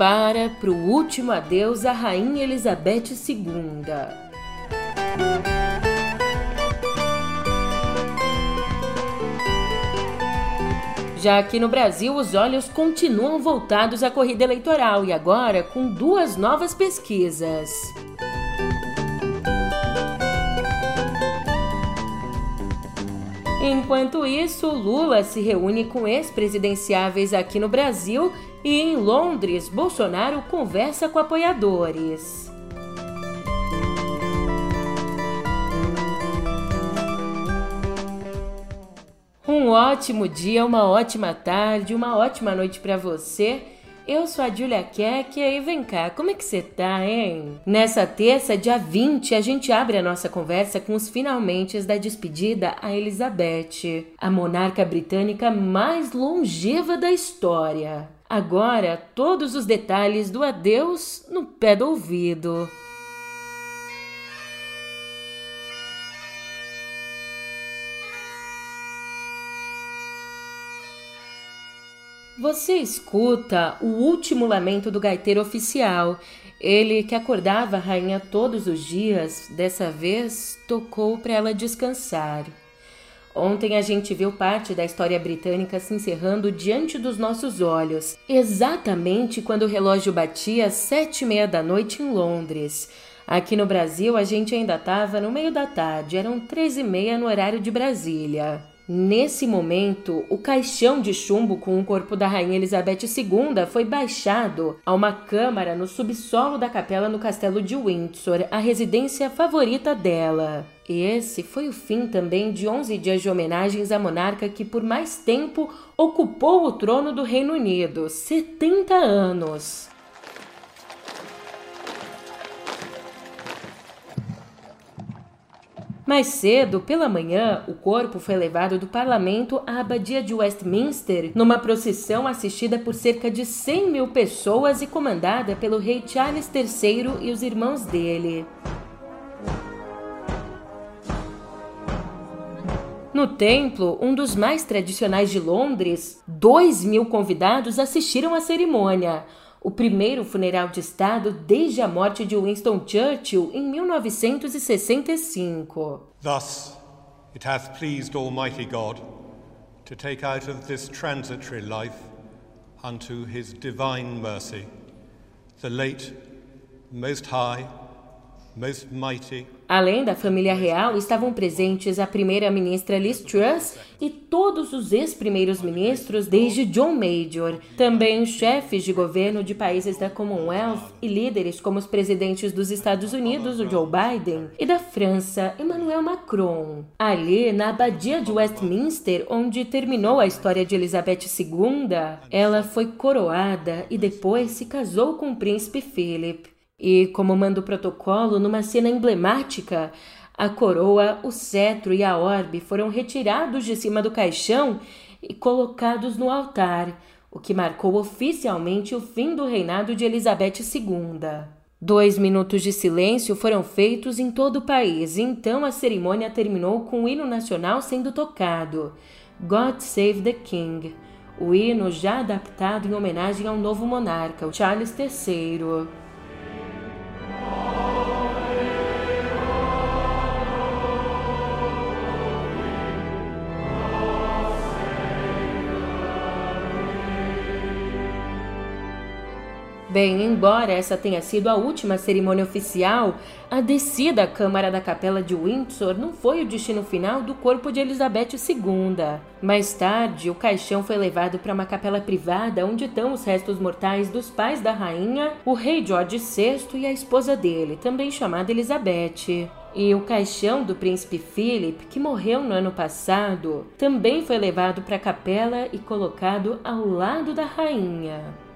prepara para o último adeus à Rainha Elizabeth II. Já aqui no Brasil, os olhos continuam voltados à corrida eleitoral e agora com duas novas pesquisas. Enquanto isso, Lula se reúne com ex-presidenciáveis aqui no Brasil e em Londres, Bolsonaro conversa com apoiadores. Um ótimo dia, uma ótima tarde, uma ótima noite para você. Eu sou a Julia Keck e vem cá, como é que você tá, hein? Nessa terça, dia 20, a gente abre a nossa conversa com os finalmente da despedida a Elizabeth, a monarca britânica mais longeva da história. Agora, todos os detalhes do adeus no pé do ouvido. Você escuta o último lamento do gaiteiro oficial. Ele que acordava a rainha todos os dias, dessa vez tocou para ela descansar. Ontem a gente viu parte da história britânica se encerrando diante dos nossos olhos, exatamente quando o relógio batia sete e meia da noite em Londres. Aqui no Brasil a gente ainda estava no meio da tarde, eram três e meia no horário de Brasília. Nesse momento, o caixão de chumbo com o corpo da Rainha Elizabeth II foi baixado a uma câmara no subsolo da capela no castelo de Windsor, a residência favorita dela. Esse foi o fim também de 11 dias de homenagens à monarca que por mais tempo ocupou o trono do Reino Unido 70 anos. Mais cedo, pela manhã, o corpo foi levado do parlamento à abadia de Westminster numa procissão assistida por cerca de 100 mil pessoas e comandada pelo rei Charles III e os irmãos dele. No templo, um dos mais tradicionais de Londres, dois mil convidados assistiram à cerimônia o primeiro funeral de Estado desde a morte de Winston Churchill em 1965. Thus, it hath pleased Almighty God to take out of this transitory life unto his divine mercy the late, most high, Além da família real, estavam presentes a primeira-ministra Liz Truss e todos os ex-primeiros ministros desde John Major, também chefes de governo de países da Commonwealth e líderes como os presidentes dos Estados Unidos, o Joe Biden, e da França, Emmanuel Macron. Ali, na abadia de Westminster, onde terminou a história de Elizabeth II, ela foi coroada e depois se casou com o príncipe Philip. E, como manda o protocolo, numa cena emblemática, a coroa, o cetro e a orbe foram retirados de cima do caixão e colocados no altar, o que marcou oficialmente o fim do reinado de Elizabeth II. Dois minutos de silêncio foram feitos em todo o país, e então a cerimônia terminou com o hino nacional sendo tocado, God Save the King, o hino já adaptado em homenagem ao novo monarca, Charles III. Bem, embora essa tenha sido a última cerimônia oficial, a descida à Câmara da Capela de Windsor não foi o destino final do corpo de Elizabeth II. Mais tarde, o caixão foi levado para uma capela privada onde estão os restos mortais dos pais da rainha, o rei George VI e a esposa dele, também chamada Elizabeth. E o caixão do príncipe Philip, que morreu no ano passado, também foi levado para a capela e colocado ao lado da rainha.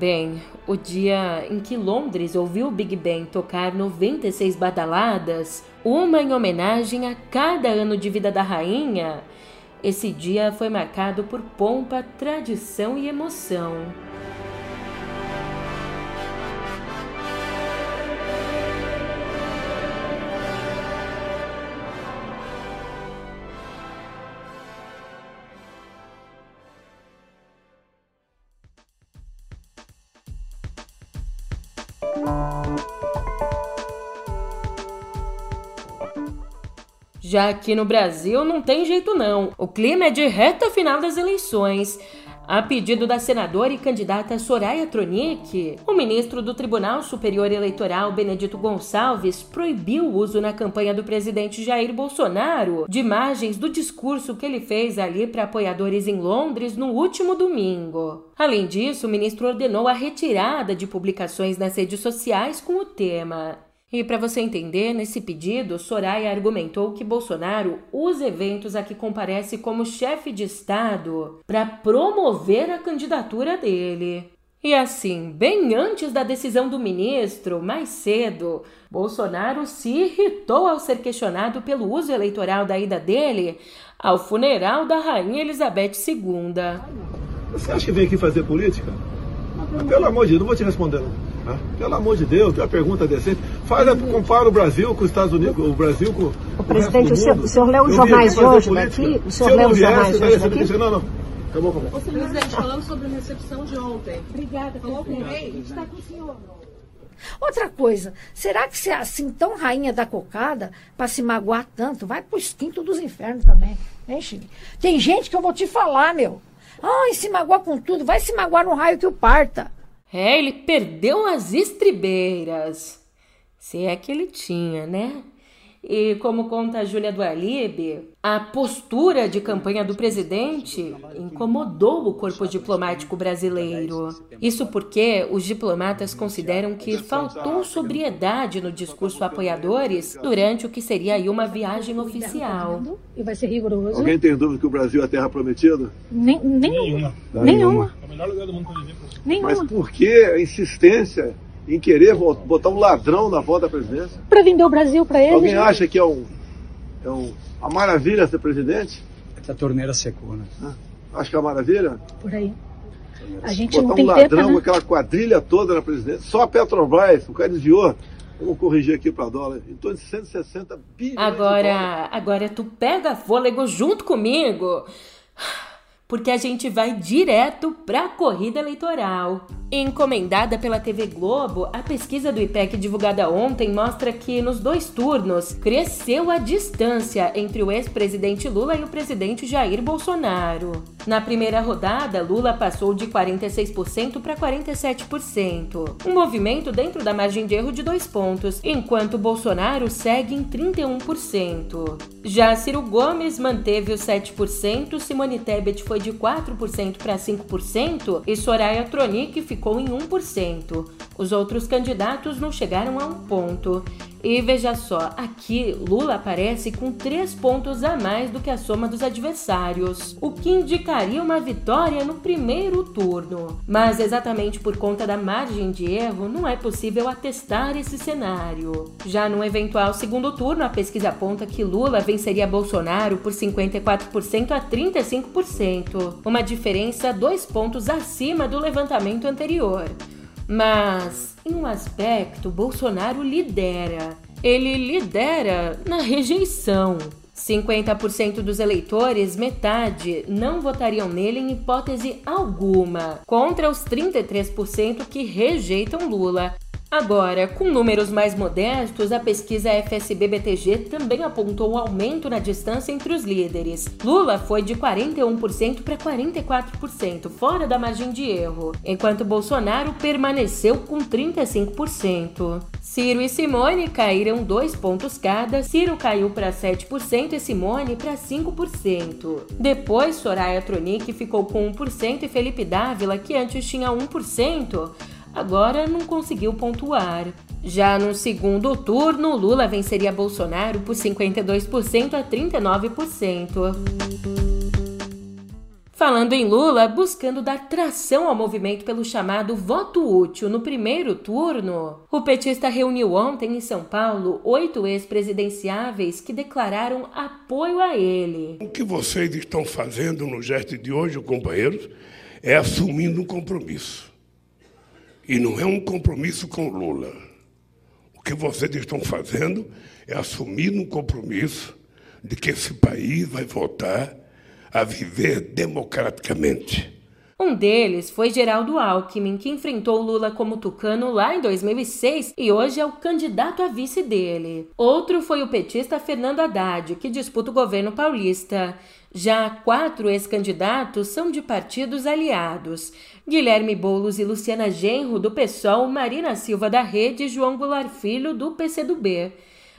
Bem, o dia em que Londres ouviu o Big Ben tocar 96 badaladas, uma em homenagem a cada ano de vida da rainha, esse dia foi marcado por pompa, tradição e emoção. Já aqui no Brasil não tem jeito não. O clima é de reta final das eleições. A pedido da senadora e candidata Soraya Tronic, o ministro do Tribunal Superior Eleitoral, Benedito Gonçalves, proibiu o uso na campanha do presidente Jair Bolsonaro de imagens do discurso que ele fez ali para apoiadores em Londres no último domingo. Além disso, o ministro ordenou a retirada de publicações nas redes sociais com o tema. E para você entender, nesse pedido, Soraya argumentou que Bolsonaro usa eventos a que comparece como chefe de Estado para promover a candidatura dele. E assim, bem antes da decisão do ministro, mais cedo, Bolsonaro se irritou ao ser questionado pelo uso eleitoral da ida dele ao funeral da Rainha Elizabeth II. Você acha que vem aqui fazer política? Pelo amor de Deus, não vou te responder. Não. Pelo amor de Deus, tem uma pergunta decente. Faz, compara o Brasil com os Estados Unidos, o Brasil com. O presidente, o, senhor, o senhor leu os jornais hoje daqui? O senhor leu os jornais hoje daqui? Não, não. Acabou, acabou. Presidente, falando sobre a recepção de ontem. Obrigada, falou com o rei. Está com o senhor. Outra coisa, será que você é assim tão rainha da cocada para se magoar tanto? Vai pro instinto dos infernos também. Hein, Chile? Tem gente que eu vou te falar, meu. Ai, se magoar com tudo, vai se magoar no raio que o parta. É, ele perdeu as estribeiras. Se é que ele tinha, né? E como conta a Júlia do Alibe, a postura de campanha do presidente incomodou o corpo diplomático brasileiro. Isso porque os diplomatas consideram que faltou sobriedade no discurso a apoiadores durante o que seria aí uma viagem oficial. E vai ser rigoroso. Alguém tem dúvida que o Brasil é a terra prometida? Nem, nenhuma. Nenhuma. Nenhuma. É o melhor lugar do mundo para viver. Nenhuma. Mas por que a insistência em querer botar um ladrão na volta da presidência? Para vender o Brasil para ele. Alguém acha que é, um, é um, uma maravilha ser presidente? Essa torneira secou, né? Ah, acho que é uma maravilha? Por aí. A gente botar não tem um ladrão tempo, né? aquela quadrilha toda na presidência. Só a Petrobras, o cara desviou. Vamos corrigir aqui para dólar. Em torno de 160 bilhões agora, Agora tu pega fôlego junto comigo porque a gente vai direto para a corrida eleitoral. Encomendada pela TV Globo, a pesquisa do IPEC divulgada ontem mostra que nos dois turnos cresceu a distância entre o ex-presidente Lula e o presidente Jair Bolsonaro. Na primeira rodada, Lula passou de 46% para 47%, um movimento dentro da margem de erro de dois pontos, enquanto Bolsonaro segue em 31%. Já Ciro Gomes manteve os 7%, Simone Tebet foi de 4% para 5% e Soraya Tronic ficou em 1%. Os outros candidatos não chegaram a um ponto. E veja só, aqui Lula aparece com três pontos a mais do que a soma dos adversários, o que indicaria uma vitória no primeiro turno. Mas exatamente por conta da margem de erro, não é possível atestar esse cenário. Já no eventual segundo turno, a pesquisa aponta que Lula venceria Bolsonaro por 54% a 35%, uma diferença dois pontos acima do levantamento anterior. Mas, em um aspecto, Bolsonaro lidera. Ele lidera na rejeição. 50% dos eleitores, metade, não votariam nele em hipótese alguma, contra os 33% que rejeitam Lula. Agora, com números mais modestos, a pesquisa FSB-BTG também apontou um aumento na distância entre os líderes. Lula foi de 41% para 44%, fora da margem de erro, enquanto Bolsonaro permaneceu com 35%. Ciro e Simone caíram dois pontos cada, Ciro caiu para 7% e Simone para 5%. Depois, Soraya Tronic ficou com 1% e Felipe Dávila, que antes tinha 1%, agora não conseguiu pontuar. Já no segundo turno, Lula venceria Bolsonaro por 52% a 39%. Falando em Lula, buscando dar tração ao movimento pelo chamado voto útil no primeiro turno, o petista reuniu ontem em São Paulo oito ex-presidenciáveis que declararam apoio a ele. O que vocês estão fazendo no gesto de hoje, companheiros, é assumindo um compromisso. E não é um compromisso com Lula. O que vocês estão fazendo é assumir um compromisso de que esse país vai voltar a viver democraticamente. Um deles foi Geraldo Alckmin, que enfrentou Lula como tucano lá em 2006 e hoje é o candidato a vice dele. Outro foi o petista Fernando Haddad, que disputa o governo paulista. Já quatro ex-candidatos são de partidos aliados: Guilherme Boulos e Luciana Genro, do PSOL, Marina Silva da Rede e João Goulart Filho, do PCdoB.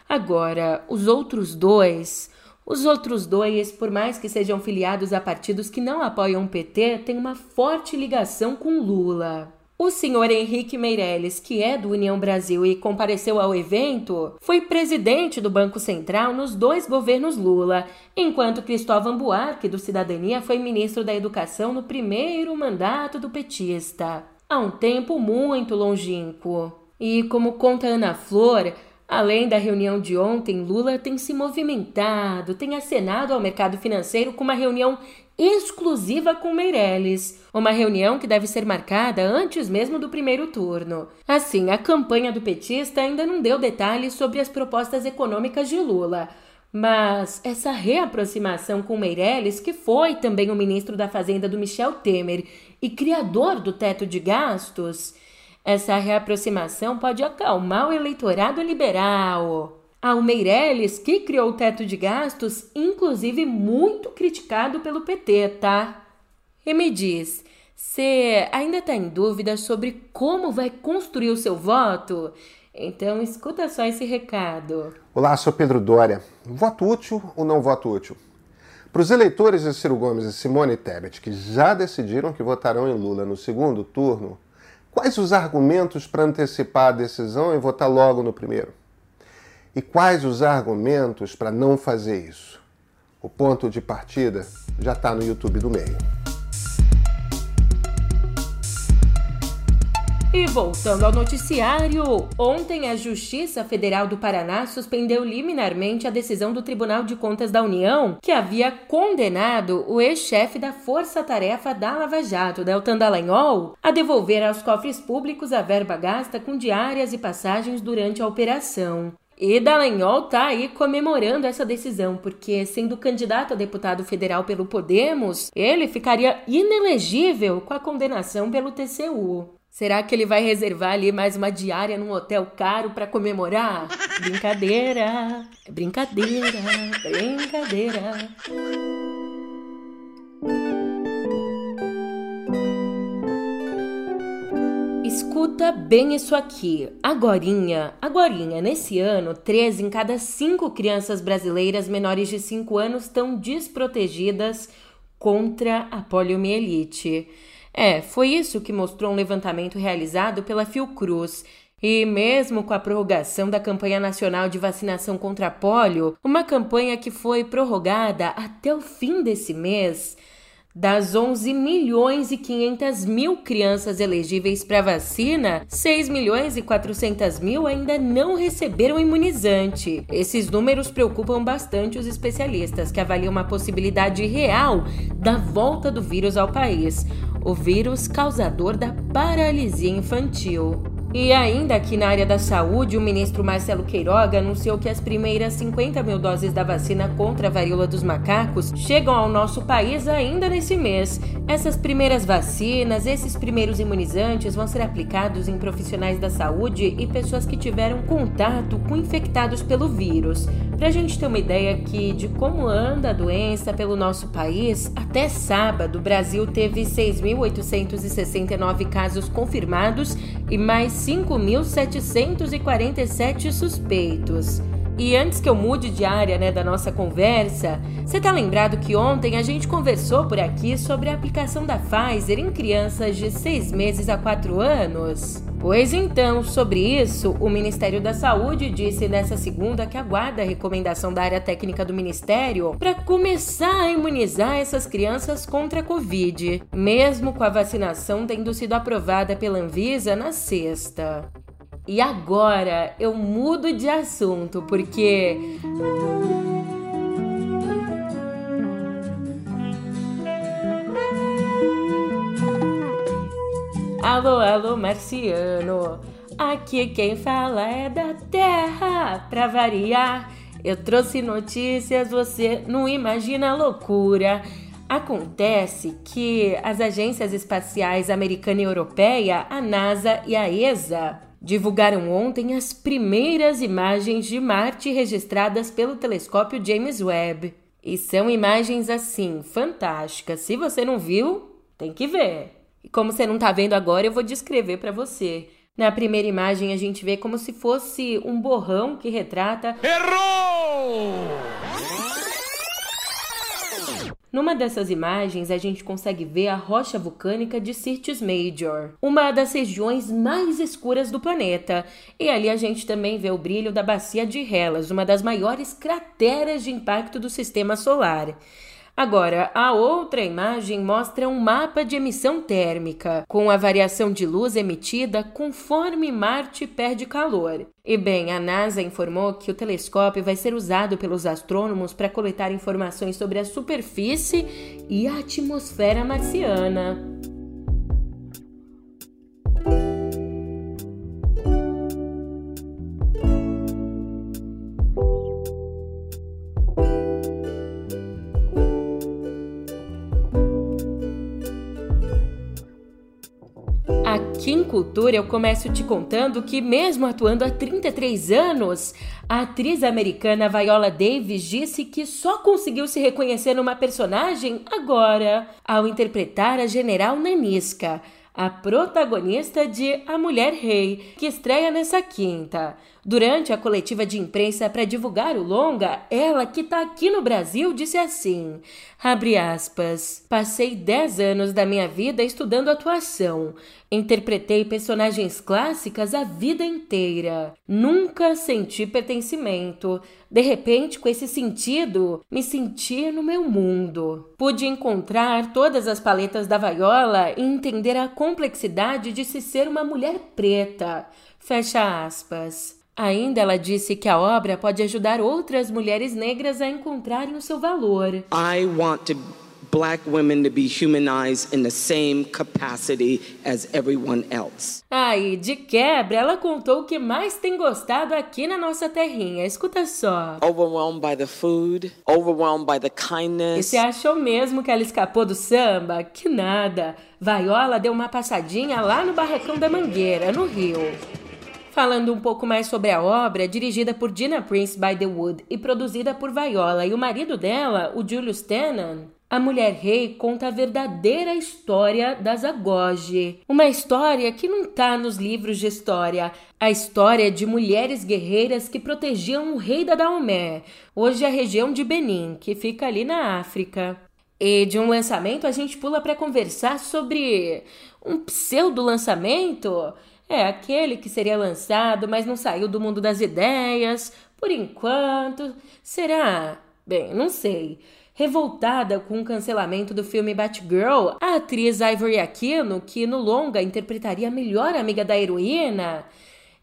Agora, os outros dois. Os outros dois, por mais que sejam filiados a partidos que não apoiam o PT, têm uma forte ligação com Lula. O senhor Henrique Meirelles, que é do União Brasil e compareceu ao evento, foi presidente do Banco Central nos dois governos Lula, enquanto Cristóvão Buarque, do Cidadania, foi ministro da Educação no primeiro mandato do petista. Há um tempo muito longínquo. E como conta Ana Flor, Além da reunião de ontem, Lula tem se movimentado, tem acenado ao mercado financeiro com uma reunião exclusiva com Meirelles, uma reunião que deve ser marcada antes mesmo do primeiro turno. Assim, a campanha do petista ainda não deu detalhes sobre as propostas econômicas de Lula. Mas essa reaproximação com Meirelles, que foi também o ministro da Fazenda do Michel Temer e criador do teto de gastos, essa reaproximação pode acalmar o eleitorado liberal. Ao Meirelles, que criou o teto de gastos, inclusive muito criticado pelo PT, tá? E me diz, você ainda está em dúvida sobre como vai construir o seu voto? Então escuta só esse recado. Olá, sou Pedro Dória. Voto útil ou não voto útil? Para os eleitores de Ciro Gomes e Simone Tebet, que já decidiram que votarão em Lula no segundo turno, Quais os argumentos para antecipar a decisão e votar logo no primeiro? E quais os argumentos para não fazer isso? O ponto de partida já está no YouTube do meio. E voltando ao noticiário, ontem a Justiça Federal do Paraná suspendeu liminarmente a decisão do Tribunal de Contas da União, que havia condenado o ex-chefe da Força Tarefa da Lava Jato, Deltan Dallagnol, a devolver aos cofres públicos a verba gasta com diárias e passagens durante a operação. E Dallagnol tá aí comemorando essa decisão, porque sendo candidato a deputado federal pelo Podemos, ele ficaria inelegível com a condenação pelo TCU. Será que ele vai reservar ali mais uma diária num hotel caro para comemorar? Brincadeira, brincadeira, brincadeira. Escuta bem isso aqui. Agorinha, agorinha, nesse ano, 13 em cada 5 crianças brasileiras menores de 5 anos estão desprotegidas contra a poliomielite. É, foi isso que mostrou um levantamento realizado pela Fiocruz. E mesmo com a prorrogação da campanha nacional de vacinação contra pólio, uma campanha que foi prorrogada até o fim desse mês, das 11 milhões e 500 mil crianças elegíveis para vacina, 6 milhões e 400 mil ainda não receberam imunizante. Esses números preocupam bastante os especialistas, que avaliam uma possibilidade real da volta do vírus ao país, o vírus causador da paralisia infantil. E ainda aqui na área da saúde, o ministro Marcelo Queiroga anunciou que as primeiras 50 mil doses da vacina contra a varíola dos macacos chegam ao nosso país ainda nesse mês. Essas primeiras vacinas, esses primeiros imunizantes vão ser aplicados em profissionais da saúde e pessoas que tiveram contato com infectados pelo vírus. Para a gente ter uma ideia aqui de como anda a doença pelo nosso país, até sábado o Brasil teve 6.869 casos confirmados e mais 5.747 suspeitos. E antes que eu mude de área né, da nossa conversa, você tá lembrado que ontem a gente conversou por aqui sobre a aplicação da Pfizer em crianças de 6 meses a 4 anos? Pois então, sobre isso, o Ministério da Saúde disse nessa segunda que aguarda a recomendação da área técnica do Ministério para começar a imunizar essas crianças contra a Covid, mesmo com a vacinação tendo sido aprovada pela Anvisa na sexta. E agora eu mudo de assunto porque. Alô, alô, marciano. Aqui quem fala é da Terra. Pra variar, eu trouxe notícias, você não imagina a loucura. Acontece que as agências espaciais americana e europeia, a NASA e a ESA, divulgaram ontem as primeiras imagens de Marte registradas pelo telescópio James Webb. E são imagens assim, fantásticas. Se você não viu, tem que ver. E como você não está vendo agora, eu vou descrever para você. Na primeira imagem, a gente vê como se fosse um borrão que retrata. Errou! Numa dessas imagens, a gente consegue ver a rocha vulcânica de Syrtis Major, uma das regiões mais escuras do planeta. E ali a gente também vê o brilho da bacia de Hellas, uma das maiores crateras de impacto do sistema solar. Agora, a outra imagem mostra um mapa de emissão térmica, com a variação de luz emitida conforme Marte perde calor. E bem, a NASA informou que o telescópio vai ser usado pelos astrônomos para coletar informações sobre a superfície e a atmosfera marciana. Cultura eu começo te contando que, mesmo atuando há 33 anos, a atriz americana Viola Davis disse que só conseguiu se reconhecer numa personagem agora, ao interpretar a General Nanisca, a protagonista de A Mulher Rei, que estreia nessa quinta. Durante a coletiva de imprensa para divulgar o longa, ela, que está aqui no Brasil, disse assim: aspas, passei 10 anos da minha vida estudando atuação. Interpretei personagens clássicas a vida inteira. Nunca senti pertencimento. De repente, com esse sentido, me senti no meu mundo. Pude encontrar todas as paletas da vaiola e entender a complexidade de se ser uma mulher preta. Fecha aspas. Ainda ela disse que a obra pode ajudar outras mulheres negras a encontrarem o seu valor. I want to black women to be humanized in the same capacity as everyone else. Aí, de quebra, ela contou o que mais tem gostado aqui na nossa terrinha. Escuta só. Overwhelmed by the food, overwhelmed by the kindness. E você achou mesmo que ela escapou do samba? Que nada. Vaiola deu uma passadinha lá no Barracão da Mangueira, no Rio. Falando um pouco mais sobre a obra, dirigida por Gina Prince by the Wood e produzida por Viola e o marido dela, o Julius Tennant, a Mulher Rei conta a verdadeira história das Agoge. Uma história que não está nos livros de história. A história de mulheres guerreiras que protegiam o rei da Daomé, hoje a região de Benin, que fica ali na África. E de um lançamento a gente pula para conversar sobre um pseudo lançamento é aquele que seria lançado, mas não saiu do mundo das ideias, por enquanto. Será? Bem, não sei. Revoltada com o cancelamento do filme Batgirl, a atriz Ivory Aquino, que no longa interpretaria a melhor amiga da heroína,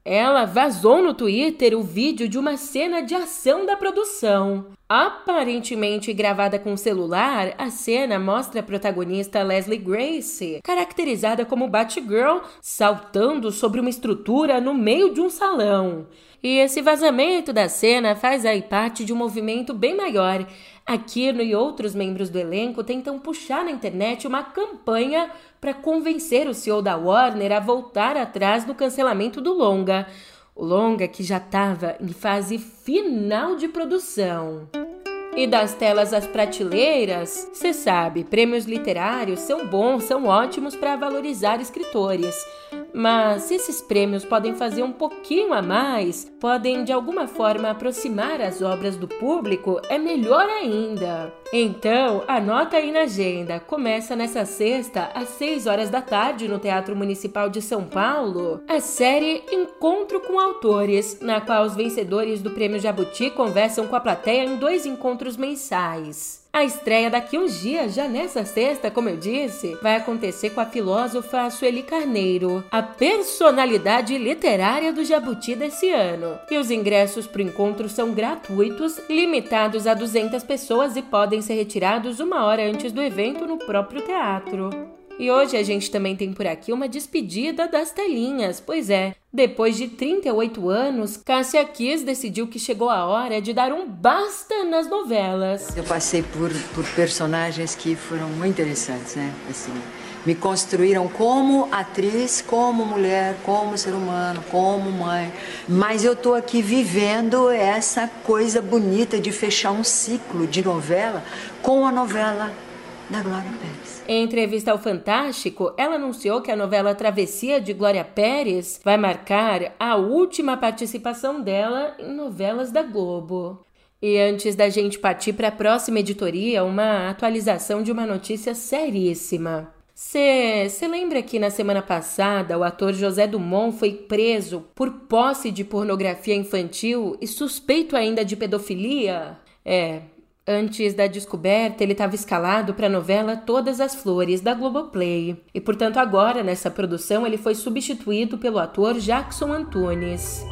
ela vazou no Twitter o vídeo de uma cena de ação da produção. Aparentemente gravada com celular, a cena mostra a protagonista Leslie Grace, caracterizada como Batgirl, saltando sobre uma estrutura no meio de um salão. E esse vazamento da cena faz aí parte de um movimento bem maior. Aquino e outros membros do elenco tentam puxar na internet uma campanha para convencer o CEO da Warner a voltar atrás no cancelamento do longa. O longa que já estava em fase final de produção. E das telas às prateleiras, você sabe, prêmios literários são bons, são ótimos para valorizar escritores. Mas se esses prêmios podem fazer um pouquinho a mais, podem de alguma forma aproximar as obras do público, é melhor ainda. Então, anota aí na agenda. Começa nessa sexta, às 6 horas da tarde, no Teatro Municipal de São Paulo, a série Encontro com Autores, na qual os vencedores do Prêmio Jabuti conversam com a plateia em dois encontros mensais. A estreia daqui uns dias, já nessa sexta, como eu disse, vai acontecer com a filósofa Sueli Carneiro, a personalidade literária do Jabuti desse ano. E os ingressos para o encontro são gratuitos, limitados a 200 pessoas e podem ser retirados uma hora antes do evento no próprio teatro. E hoje a gente também tem por aqui uma despedida das telinhas. Pois é, depois de 38 anos, Cássia Kiss decidiu que chegou a hora de dar um basta nas novelas. Eu passei por, por personagens que foram muito interessantes, né? Assim, me construíram como atriz, como mulher, como ser humano, como mãe. Mas eu tô aqui vivendo essa coisa bonita de fechar um ciclo de novela com a novela da Glória Pérez. Em entrevista ao Fantástico, ela anunciou que a novela Travessia de Glória Pérez vai marcar a última participação dela em novelas da Globo. E antes da gente partir para a próxima editoria, uma atualização de uma notícia seríssima. Você lembra que na semana passada o ator José Dumont foi preso por posse de pornografia infantil e suspeito ainda de pedofilia? É, Antes da descoberta, ele estava escalado para a novela Todas as Flores, da Globoplay. E, portanto, agora, nessa produção, ele foi substituído pelo ator Jackson Antunes.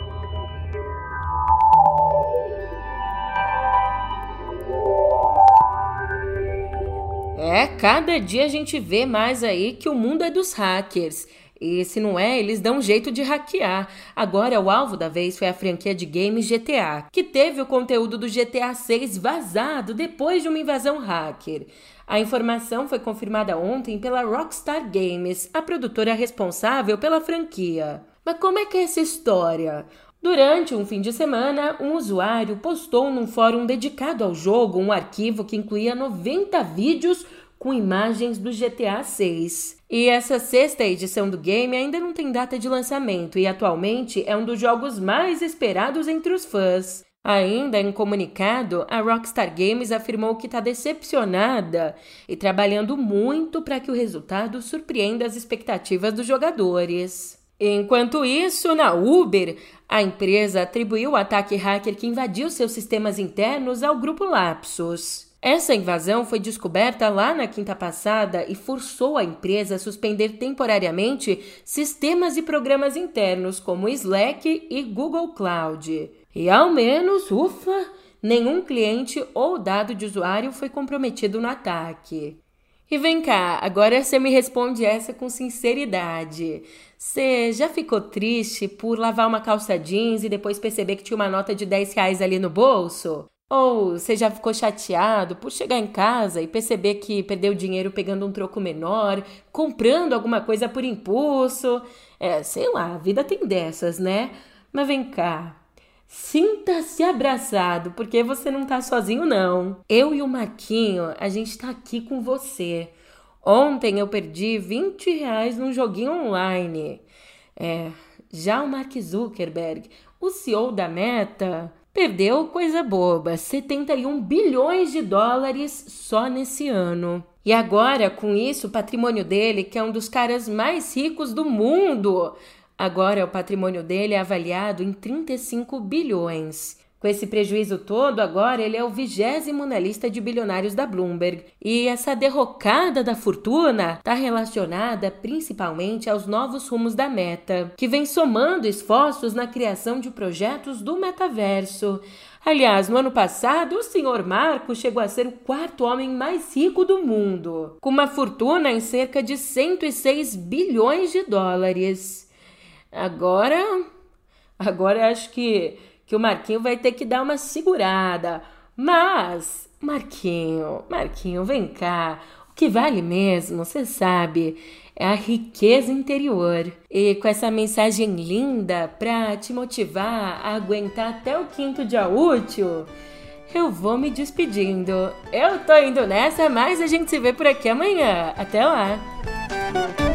É, cada dia a gente vê mais aí que o mundo é dos hackers. E se não é, eles dão um jeito de hackear. Agora, o alvo da vez foi a franquia de games GTA, que teve o conteúdo do GTA 6 vazado depois de uma invasão hacker. A informação foi confirmada ontem pela Rockstar Games, a produtora responsável pela franquia. Mas como é que é essa história? Durante um fim de semana, um usuário postou num fórum dedicado ao jogo um arquivo que incluía 90 vídeos com imagens do GTA 6. E essa sexta edição do game ainda não tem data de lançamento e atualmente é um dos jogos mais esperados entre os fãs. Ainda em comunicado, a Rockstar Games afirmou que está decepcionada e trabalhando muito para que o resultado surpreenda as expectativas dos jogadores. Enquanto isso, na Uber, a empresa atribuiu o ataque hacker que invadiu seus sistemas internos ao grupo Lapsus. Essa invasão foi descoberta lá na quinta passada e forçou a empresa a suspender temporariamente sistemas e programas internos como Slack e Google Cloud. E ao menos, ufa, nenhum cliente ou dado de usuário foi comprometido no ataque. E vem cá, agora você me responde essa com sinceridade. Você já ficou triste por lavar uma calça jeans e depois perceber que tinha uma nota de 10 reais ali no bolso? Ou você já ficou chateado por chegar em casa e perceber que perdeu dinheiro pegando um troco menor, comprando alguma coisa por impulso? É, sei lá, a vida tem dessas, né? Mas vem cá. Sinta-se abraçado, porque você não tá sozinho, não. Eu e o Marquinho, a gente tá aqui com você. Ontem eu perdi 20 reais num joguinho online. É, já o Mark Zuckerberg, o CEO da Meta, Perdeu coisa boba, 71 bilhões de dólares só nesse ano. E agora, com isso, o patrimônio dele, que é um dos caras mais ricos do mundo, agora o patrimônio dele é avaliado em 35 bilhões. Com esse prejuízo todo, agora ele é o vigésimo na lista de bilionários da Bloomberg. E essa derrocada da fortuna está relacionada principalmente aos novos rumos da Meta, que vem somando esforços na criação de projetos do metaverso. Aliás, no ano passado, o senhor Marco chegou a ser o quarto homem mais rico do mundo, com uma fortuna em cerca de 106 bilhões de dólares. Agora, agora acho que que o Marquinho vai ter que dar uma segurada. Mas, Marquinho, Marquinho, vem cá. O que vale mesmo, você sabe, é a riqueza interior. E com essa mensagem linda para te motivar a aguentar até o quinto dia útil, eu vou me despedindo. Eu tô indo nessa, mas a gente se vê por aqui amanhã. Até lá!